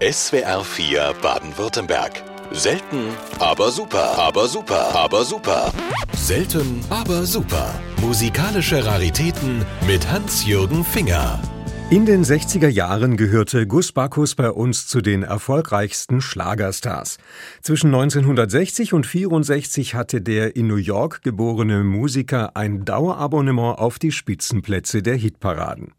SWR 4 Baden-Württemberg. Selten, aber super, aber super, aber super. Selten, aber super. Musikalische Raritäten mit Hans-Jürgen Finger. In den 60er Jahren gehörte Gus Bacchus bei uns zu den erfolgreichsten Schlagerstars. Zwischen 1960 und 64 hatte der in New York geborene Musiker ein Dauerabonnement auf die Spitzenplätze der Hitparaden.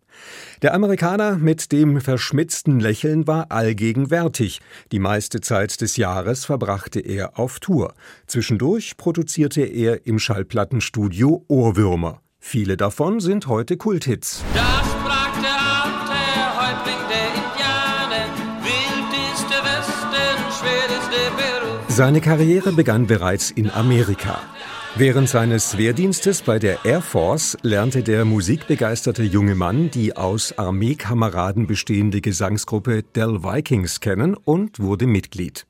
Der Amerikaner mit dem verschmitzten Lächeln war allgegenwärtig. Die meiste Zeit des Jahres verbrachte er auf Tour. Zwischendurch produzierte er im Schallplattenstudio Ohrwürmer. Viele davon sind heute Kulthits. Das sprach der alte Häuptling der Indianer, wild ist der Westen, schwer ist der Beruf. Seine Karriere begann bereits in Amerika. Während seines Wehrdienstes bei der Air Force lernte der musikbegeisterte junge Mann die aus Armeekameraden bestehende Gesangsgruppe Del Vikings kennen und wurde Mitglied.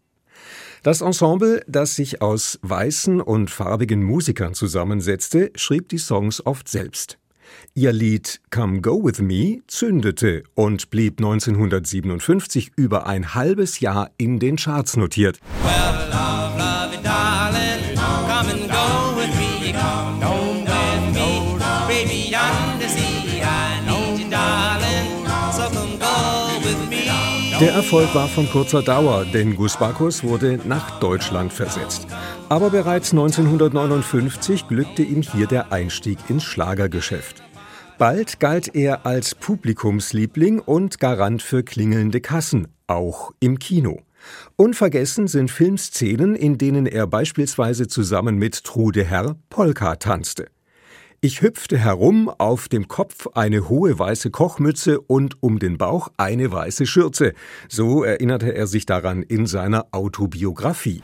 Das Ensemble, das sich aus weißen und farbigen Musikern zusammensetzte, schrieb die Songs oft selbst. Ihr Lied Come Go With Me zündete und blieb 1957 über ein halbes Jahr in den Charts notiert. Well, Der Erfolg war von kurzer Dauer, denn Gus Bacchus wurde nach Deutschland versetzt. Aber bereits 1959 glückte ihm hier der Einstieg ins Schlagergeschäft. Bald galt er als Publikumsliebling und Garant für klingelnde Kassen, auch im Kino. Unvergessen sind Filmszenen, in denen er beispielsweise zusammen mit Trude Herr Polka tanzte. Ich hüpfte herum, auf dem Kopf eine hohe weiße Kochmütze und um den Bauch eine weiße Schürze. So erinnerte er sich daran in seiner Autobiografie.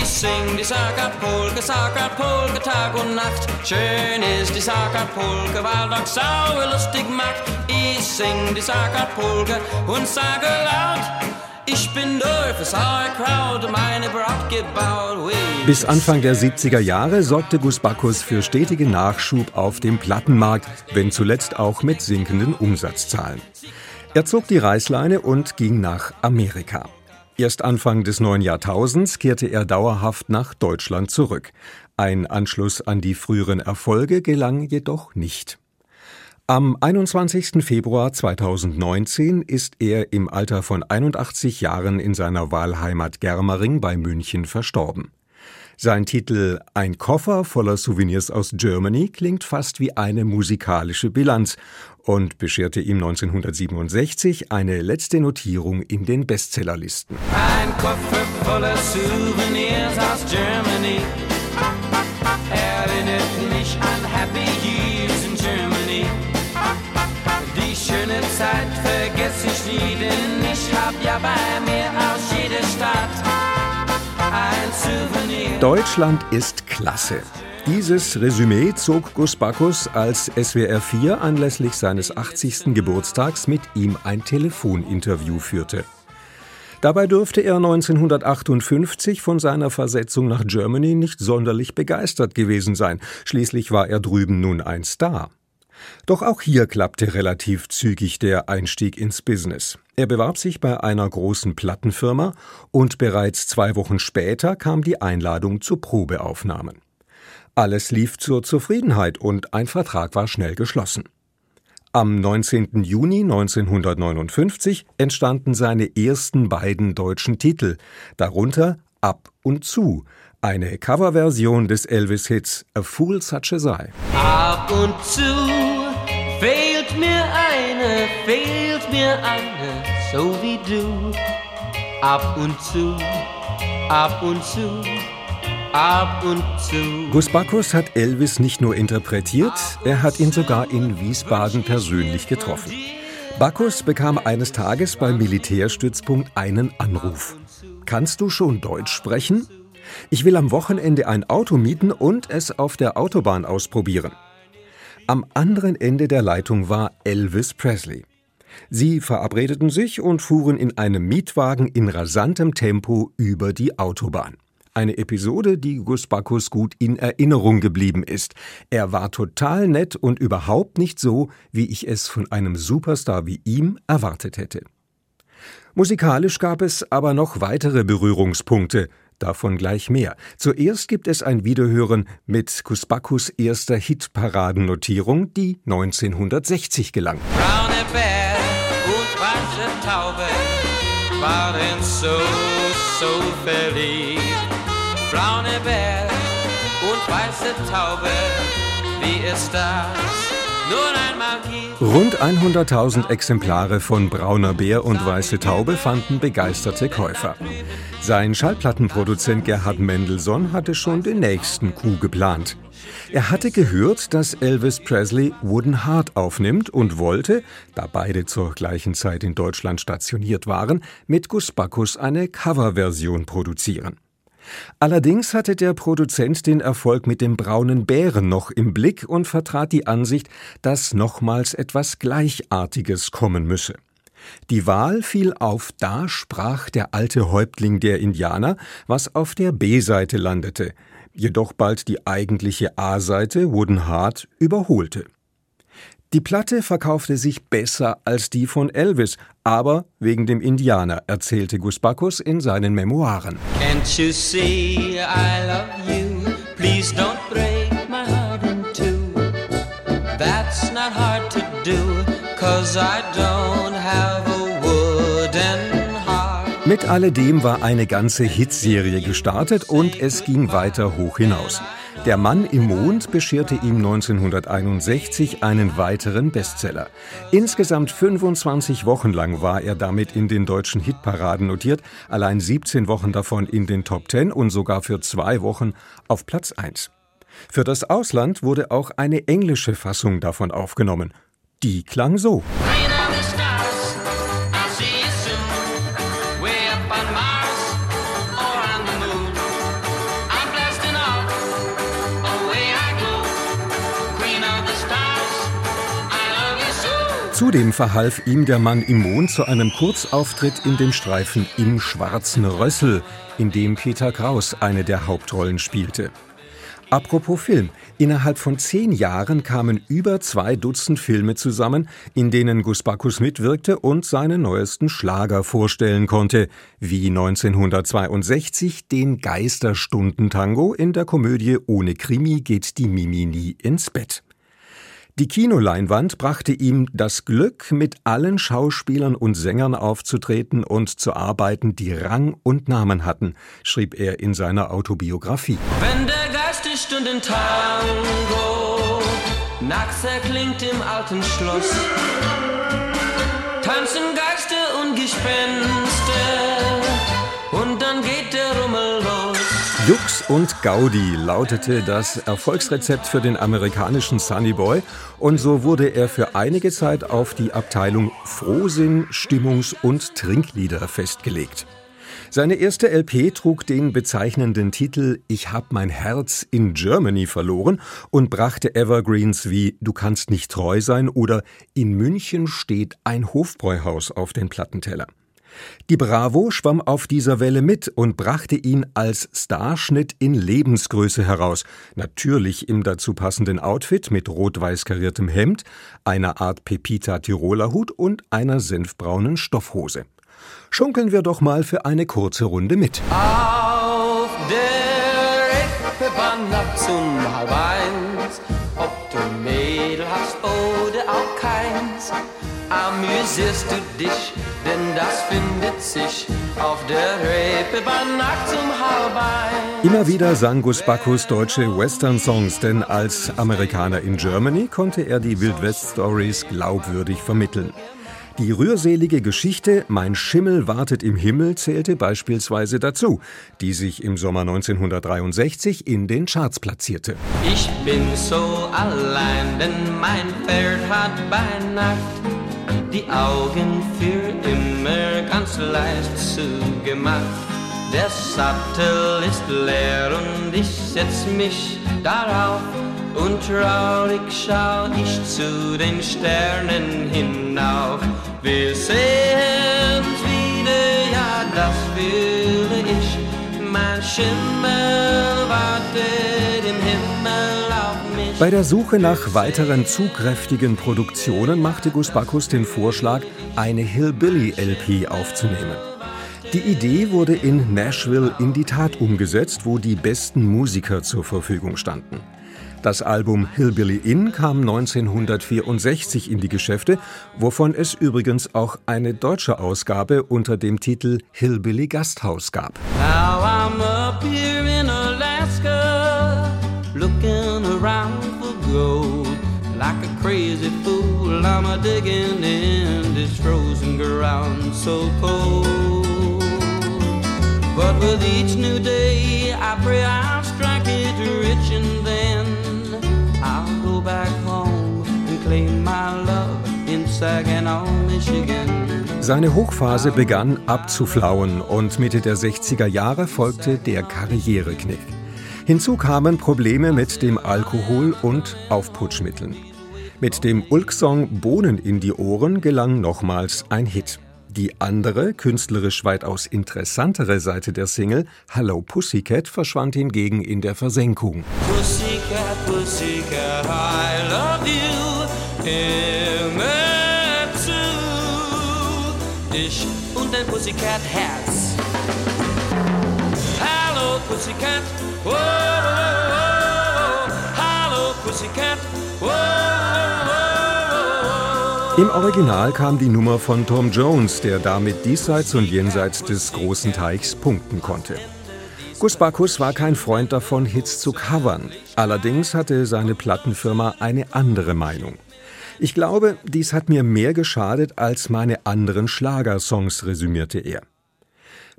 Ich sing die Sackert-Polke Tag und Nacht. Schön ist die Sackert-Polke, weil doch sau lustig macht. Ich sing die Sackert-Polke und sage laut, Bis Anfang der 70er Jahre sorgte Gus Bacchus für stetigen Nachschub auf dem Plattenmarkt, wenn zuletzt auch mit sinkenden Umsatzzahlen. Er zog die Reißleine und ging nach Amerika. Erst Anfang des neuen Jahrtausends kehrte er dauerhaft nach Deutschland zurück. Ein Anschluss an die früheren Erfolge gelang jedoch nicht. Am 21. Februar 2019 ist er im Alter von 81 Jahren in seiner Wahlheimat Germering bei München verstorben. Sein Titel Ein Koffer voller Souvenirs aus Germany klingt fast wie eine musikalische Bilanz und bescherte ihm 1967 eine letzte Notierung in den Bestsellerlisten. Ein Koffer voller Souvenirs aus Germany. Schöne Zeit vergesse ich nie, denn ich hab ja bei mir aus jeder Stadt ein Souvenir. Deutschland ist klasse. Dieses Resümee zog Gus Bacchus, als SWR 4 anlässlich seines 80. Geburtstags mit ihm ein Telefoninterview führte. Dabei dürfte er 1958 von seiner Versetzung nach Germany nicht sonderlich begeistert gewesen sein. Schließlich war er drüben nun ein Star. Doch auch hier klappte relativ zügig der Einstieg ins Business. Er bewarb sich bei einer großen Plattenfirma und bereits zwei Wochen später kam die Einladung zu Probeaufnahmen. Alles lief zur Zufriedenheit und ein Vertrag war schnell geschlossen. Am 19. Juni 1959 entstanden seine ersten beiden deutschen Titel, darunter Ab und zu, eine Coverversion des Elvis-Hits A Fool Such As I. Ab und zu fehlt mir eine, fehlt mir eine, so wie du. Ab und zu, ab und zu, ab und zu. Gus Bacchus hat Elvis nicht nur interpretiert, er hat ihn sogar in Wiesbaden persönlich getroffen. Bacchus bekam eines Tages beim Militärstützpunkt einen Anruf. Kannst du schon Deutsch sprechen? Ich will am Wochenende ein Auto mieten und es auf der Autobahn ausprobieren. Am anderen Ende der Leitung war Elvis Presley. Sie verabredeten sich und fuhren in einem Mietwagen in rasantem Tempo über die Autobahn. Eine Episode, die Gus Bacchus gut in Erinnerung geblieben ist. Er war total nett und überhaupt nicht so, wie ich es von einem Superstar wie ihm erwartet hätte. Musikalisch gab es aber noch weitere Berührungspunkte. Davon gleich mehr. Zuerst gibt es ein Wiederhören mit Kusbakus erster Hitparadennotierung, die 1960 gelang. Braune Bär und weiße Taube waren so, so verliebt. Braune Bär und weiße Taube, wie ist das? Rund 100.000 Exemplare von Brauner Bär und Weiße Taube fanden begeisterte Käufer. Sein Schallplattenproduzent Gerhard Mendelssohn hatte schon den nächsten Coup geplant. Er hatte gehört, dass Elvis Presley Wooden Heart aufnimmt und wollte, da beide zur gleichen Zeit in Deutschland stationiert waren, mit Gus Bacchus eine Coverversion produzieren. Allerdings hatte der Produzent den Erfolg mit dem braunen Bären noch im Blick und vertrat die Ansicht, dass nochmals etwas Gleichartiges kommen müsse. Die Wahl fiel auf Da sprach der alte Häuptling der Indianer, was auf der B-Seite landete, jedoch bald die eigentliche A-Seite Wooden Heart überholte. Die Platte verkaufte sich besser als die von Elvis, aber wegen dem Indianer, erzählte Gus Bacchus in seinen Memoiren. Can't you see I love you? Please don't break my heart in two. That's not hard to do, cause I don't have a wooden heart. Mit alledem war eine ganze Hitserie gestartet und es ging weiter hoch hinaus. Der Mann im Mond bescherte ihm 1961 einen weiteren Bestseller. Insgesamt 25 Wochen lang war er damit in den deutschen Hitparaden notiert, allein 17 Wochen davon in den Top 10 und sogar für zwei Wochen auf Platz 1. Für das Ausland wurde auch eine englische Fassung davon aufgenommen. Die klang so. Zudem verhalf ihm der Mann im Mond zu einem Kurzauftritt in dem Streifen Im schwarzen Rössel, in dem Peter Kraus eine der Hauptrollen spielte. Apropos Film. Innerhalb von zehn Jahren kamen über zwei Dutzend Filme zusammen, in denen Gus Bacchus mitwirkte und seine neuesten Schlager vorstellen konnte, wie 1962 den Geisterstundentango in der Komödie Ohne Krimi geht die Mimi nie ins Bett. Die Kinoleinwand brachte ihm das Glück, mit allen Schauspielern und Sängern aufzutreten und zu arbeiten, die Rang und Namen hatten, schrieb er in seiner Autobiografie. Wenn der Geist die Stunden Tango nachts erklingt im alten Schloss, tanzen Geister und Gespenster Jux und Gaudi lautete das Erfolgsrezept für den amerikanischen Sunny Boy und so wurde er für einige Zeit auf die Abteilung Frohsinn, Stimmungs- und Trinklieder festgelegt. Seine erste LP trug den bezeichnenden Titel Ich hab mein Herz in Germany verloren und brachte Evergreens wie Du kannst nicht treu sein oder In München steht ein Hofbräuhaus auf den Plattenteller. Die Bravo schwamm auf dieser Welle mit und brachte ihn als Starschnitt in Lebensgröße heraus, natürlich im dazu passenden Outfit mit rot-weiß kariertem Hemd, einer Art Pepita Tiroler Hut und einer senfbraunen Stoffhose. Schunkeln wir doch mal für eine kurze Runde mit. Auf der Reeperbahn nachts um halb amüsierst du dich denn das findet sich auf der Reeperbahn nachts um halb ein. Immer wieder sang Gus Bacchus deutsche Western-Songs, denn als Amerikaner in Germany konnte er die Wildwest-Stories glaubwürdig vermitteln. Die rührselige Geschichte Mein Schimmel wartet im Himmel zählte beispielsweise dazu, die sich im Sommer 1963 in den Charts platzierte. Ich bin so allein, denn mein Pferd hat bei Nacht die Augen für immer ganz leicht zugemacht. Der Sattel ist leer und ich setz mich darauf und traurig schau ich zu den Sternen hinauf. Wir sehen wieder, ja, das fühle ich. Mein Schimmel wartet im Himmel auf mich. Bei der Suche nach weiteren zugkräftigen Produktionen machte Gus Bacchus den Vorschlag, eine Hillbilly-LP aufzunehmen. Die Idee wurde in Nashville in die Tat umgesetzt, wo die besten Musiker zur Verfügung standen. Das Album Hillbilly Inn kam 1964 in die Geschäfte, wovon es übrigens auch eine deutsche Ausgabe unter dem Titel Hillbilly Gasthaus gab. Now I'm up here in Alaska, looking around for gold. Like a crazy fool, I'm a digging in this frozen ground so cold. But with each new day, I pray I'll strike it rich and Seine Hochphase begann abzuflauen und Mitte der 60er Jahre folgte der Karriereknick. Hinzu kamen Probleme mit dem Alkohol und Aufputschmitteln. Mit dem Ulk-Song Bohnen in die Ohren gelang nochmals ein Hit. Die andere, künstlerisch weitaus interessantere Seite der Single, Hello Pussycat, verschwand hingegen in der Versenkung. Pussycat, Pussycat, I love you. Dein Pussycat Herz. Hello Pussycat, oh, oh, oh, Hello Pussycat, im Original kam die Nummer von Tom Jones, der damit diesseits und jenseits des großen Teichs punkten konnte. Gus Bacchus war kein Freund davon, Hits zu covern. Allerdings hatte seine Plattenfirma eine andere Meinung. Ich glaube, dies hat mir mehr geschadet als meine anderen Schlagersongs, resümierte er.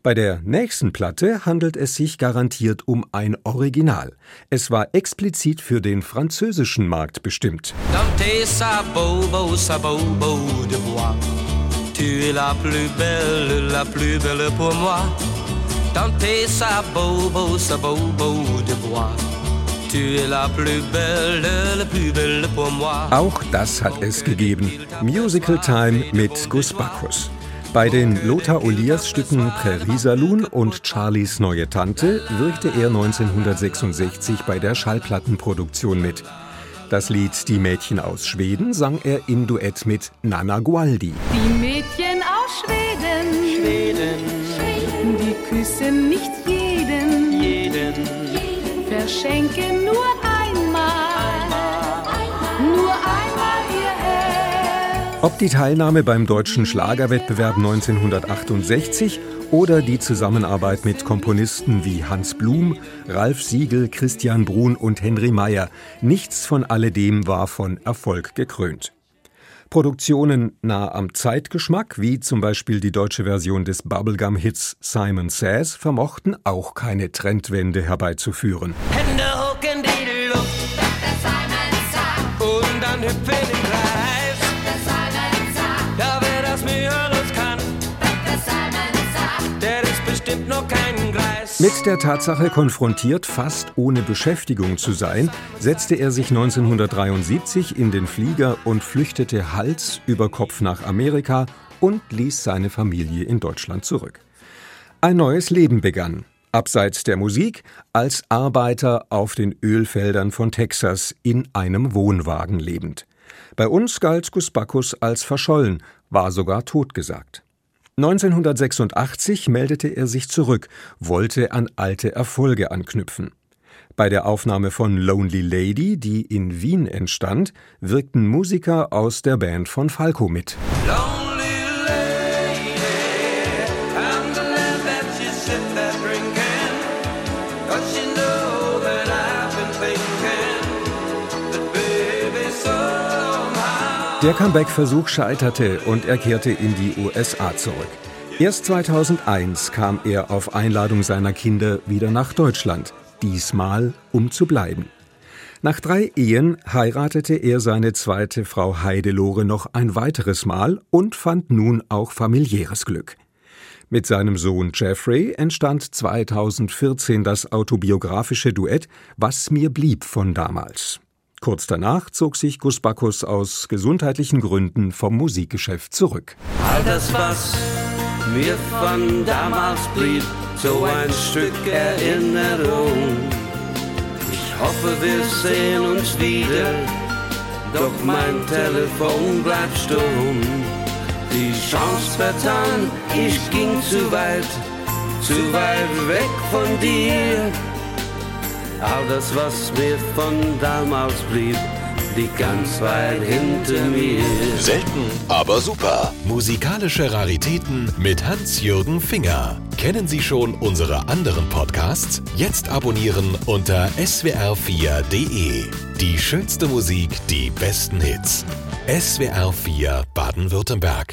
Bei der nächsten Platte handelt es sich garantiert um ein Original. Es war explizit für den französischen Markt bestimmt. Auch das hat es gegeben. Musical Time mit Gus Bacchus. Bei den Lothar Olias Stücken Prärie Saloon und Charlies neue Tante wirkte er 1966 bei der Schallplattenproduktion mit. Das Lied Die Mädchen aus Schweden sang er im Duett mit Nana Gualdi. Die Mädchen aus Schweden, Schweden, die küssen nicht jeden, jeden, verschenken Ob die Teilnahme beim deutschen Schlagerwettbewerb 1968 oder die Zusammenarbeit mit Komponisten wie Hans Blum, Ralf Siegel, Christian Brun und Henry Meyer, nichts von alledem war von Erfolg gekrönt. Produktionen nah am Zeitgeschmack, wie zum Beispiel die deutsche Version des Bubblegum-Hits Simon Says, vermochten auch keine Trendwende herbeizuführen. Hände hoch in die Luft, und dann hüpfen Mit der Tatsache konfrontiert, fast ohne Beschäftigung zu sein, setzte er sich 1973 in den Flieger und flüchtete Hals über Kopf nach Amerika und ließ seine Familie in Deutschland zurück. Ein neues Leben begann, abseits der Musik, als Arbeiter auf den Ölfeldern von Texas in einem Wohnwagen lebend. Bei uns galt Gus Bacchus als verschollen, war sogar totgesagt. 1986 meldete er sich zurück, wollte an alte Erfolge anknüpfen. Bei der Aufnahme von Lonely Lady, die in Wien entstand, wirkten Musiker aus der Band von Falco mit. Long Der Comeback-Versuch scheiterte und er kehrte in die USA zurück. Erst 2001 kam er auf Einladung seiner Kinder wieder nach Deutschland, diesmal um zu bleiben. Nach drei Ehen heiratete er seine zweite Frau Heidelore noch ein weiteres Mal und fand nun auch familiäres Glück. Mit seinem Sohn Jeffrey entstand 2014 das autobiografische Duett Was mir blieb von damals. Kurz danach zog sich Gus Bacchus aus gesundheitlichen Gründen vom Musikgeschäft zurück. All das, was mir von damals blieb, so ein Stück Erinnerung. Ich hoffe wir sehen uns wieder. Doch mein Telefon bleibt stumm. Die Chance vertan, ich ging zu weit, zu weit weg von dir. All das, was mir von damals blieb, liegt ganz weit hinter mir. Selten, aber super. Musikalische Raritäten mit Hans-Jürgen Finger. Kennen Sie schon unsere anderen Podcasts? Jetzt abonnieren unter swr4.de. Die schönste Musik, die besten Hits. SWR4 Baden-Württemberg.